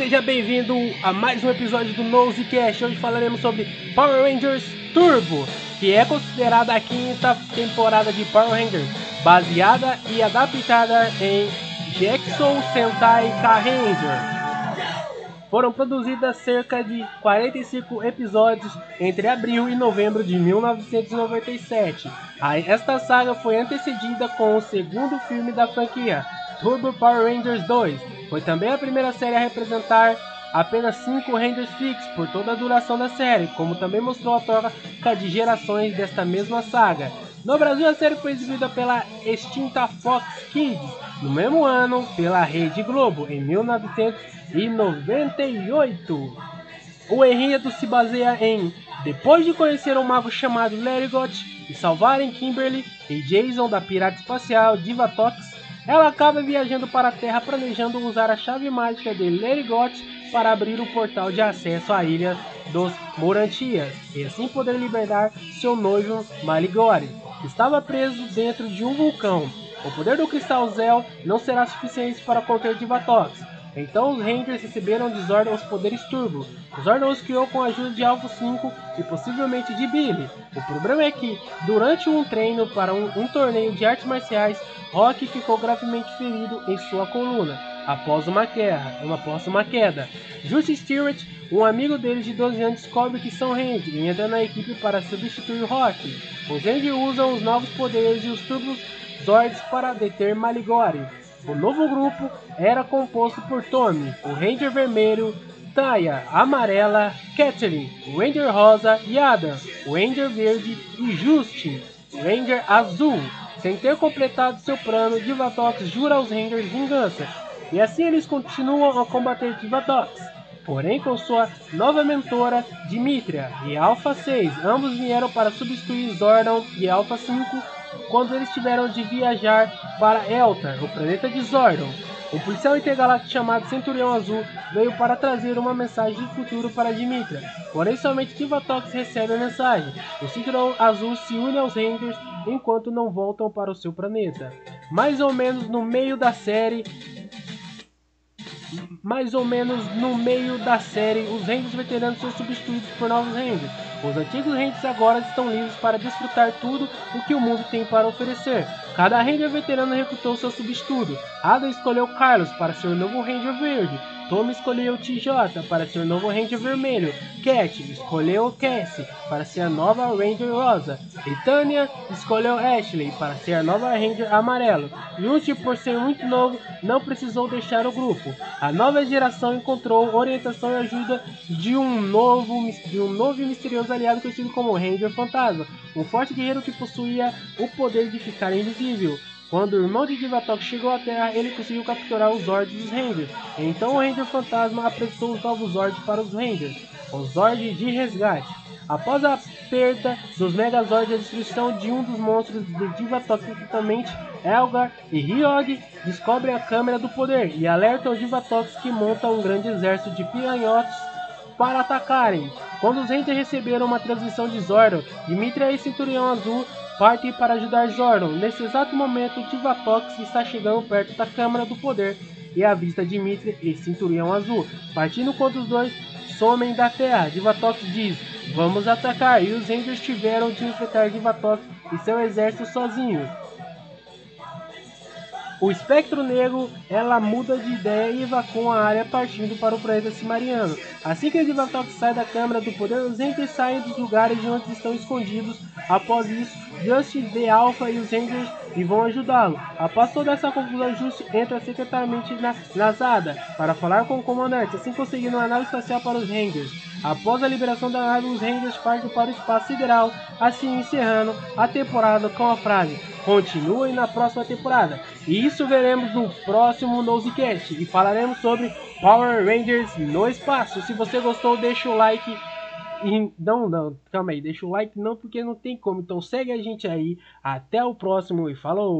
seja bem-vindo a mais um episódio do Nosecast. Hoje falaremos sobre Power Rangers Turbo, que é considerada a quinta temporada de Power Rangers, baseada e adaptada em Jackson Sentai K-Ranger. Foram produzidas cerca de 45 episódios entre abril e novembro de 1997. Esta saga foi antecedida com o segundo filme da franquia, Turbo Power Rangers 2. Foi também a primeira série a representar apenas 5 Rangers fixos por toda a duração da série, como também mostrou a troca de gerações desta mesma saga. No Brasil, a série foi exibida pela extinta Fox Kids, no mesmo ano pela Rede Globo, em 1998. O enredo se baseia em depois de conhecer um mago chamado Larry Gott e salvarem Kimberly e Jason da pirata espacial Divatox, ela acaba viajando para a Terra planejando usar a chave mágica de Lerigot para abrir o portal de acesso à ilha dos Morantias e assim poder libertar seu noivo Maligore, que estava preso dentro de um vulcão. O poder do Cristal Zel não será suficiente para conter Divatox, então os Rangers receberam de Zordon os poderes Turbo. Zordon os criou com a ajuda de Alpha 5 e possivelmente de Billy. O problema é que, durante um treino para um, um torneio de artes marciais, Rock ficou gravemente ferido em sua coluna após uma guerra, uma, após uma queda. Juice Stewart, um amigo dele de 12 anos, descobre que são Rangers e entra na equipe para substituir Rock. Os Rangers usam os novos poderes e os Turbos Zords para deter Maligore. O novo grupo era composto por Tommy, o Ranger Vermelho, Taya, Amarela, Catherine, Ranger Rosa e Adam, Ranger Verde e Justin, Ranger Azul. Sem ter completado seu plano, Divatox jura aos Rangers vingança, e assim eles continuam a combater Divatox. Porém, com sua nova mentora, Dimitria e Alpha 6, ambos vieram para substituir Zordon e Alpha 5 quando eles tiveram de viajar para Eltar, o planeta de Zordon. Um policial intergaláctico chamado Centurião Azul veio para trazer uma mensagem de futuro para Dimitra. Porém, somente Divatox recebe a mensagem. O Centurião Azul se une aos Rangers enquanto não voltam para o seu planeta. Mais ou menos no meio da série, mais ou menos no meio da série, os Rangers veteranos são substituídos por novos Rangers. Os antigos Rangers agora estão livres para desfrutar tudo o que o mundo tem para oferecer. Cada Ranger veterano recrutou seu substituto. Ada escolheu Carlos para ser o novo Ranger Verde. Tommy escolheu TJ para ser o novo Ranger Vermelho. Cat escolheu Cassie para ser a nova Ranger Rosa. E Tanya escolheu Ashley para ser a nova Ranger Amarelo. Yuji, por ser muito novo, não precisou deixar o grupo. A nova geração encontrou orientação e ajuda de um novo, de um novo e misterioso aliado conhecido como Ranger Fantasma, um forte guerreiro que possuía o poder de ficar invisível. Quando o irmão de Divatox chegou à Terra, ele conseguiu capturar os Zords dos Rangers. Então o Ranger Fantasma apresentou os novos Zords para os Rangers, os Zords de resgate. Após a perda dos Megazords e a destruição de um dos monstros de Divatox, principalmente Elgar e Ryog, descobrem a Câmara do Poder e alertam os Divatox que montam um grande exército de piranhotes para atacarem. Quando os Rangers receberam uma transmissão de Zordon, Dimitria e Cinturão Azul partem para ajudar Zordon. Nesse exato momento, Divatox está chegando perto da Câmara do Poder e avista Dimitri e Cinturão Azul. Partindo contra os dois, somem da Terra. Divatox diz, vamos atacar, e os Rangers tiveram de enfrentar Divatox e seu exército sozinhos. O espectro negro ela muda de ideia e evacua a área partindo para o planeta Cimariano. Assim que Divatox sai da Câmara do Poder, os Rangers saem dos lugares de onde estão escondidos. Após isso, Justice vê Alpha e os Rangers e vão ajudá-lo. Após toda essa confusão, Justice entra secretamente na, na Zada para falar com o comandante, assim conseguindo uma nave espacial para os Rangers. Após a liberação da nave, os Rangers partem para o espaço sideral, assim encerrando a temporada com a frase Continuem na próxima temporada. E isso veremos no próximo Nosecast. E falaremos sobre Power Rangers no espaço. Se você gostou, deixa o like. E não, não, calma aí, deixa o like não porque não tem como. Então segue a gente aí. Até o próximo e falou!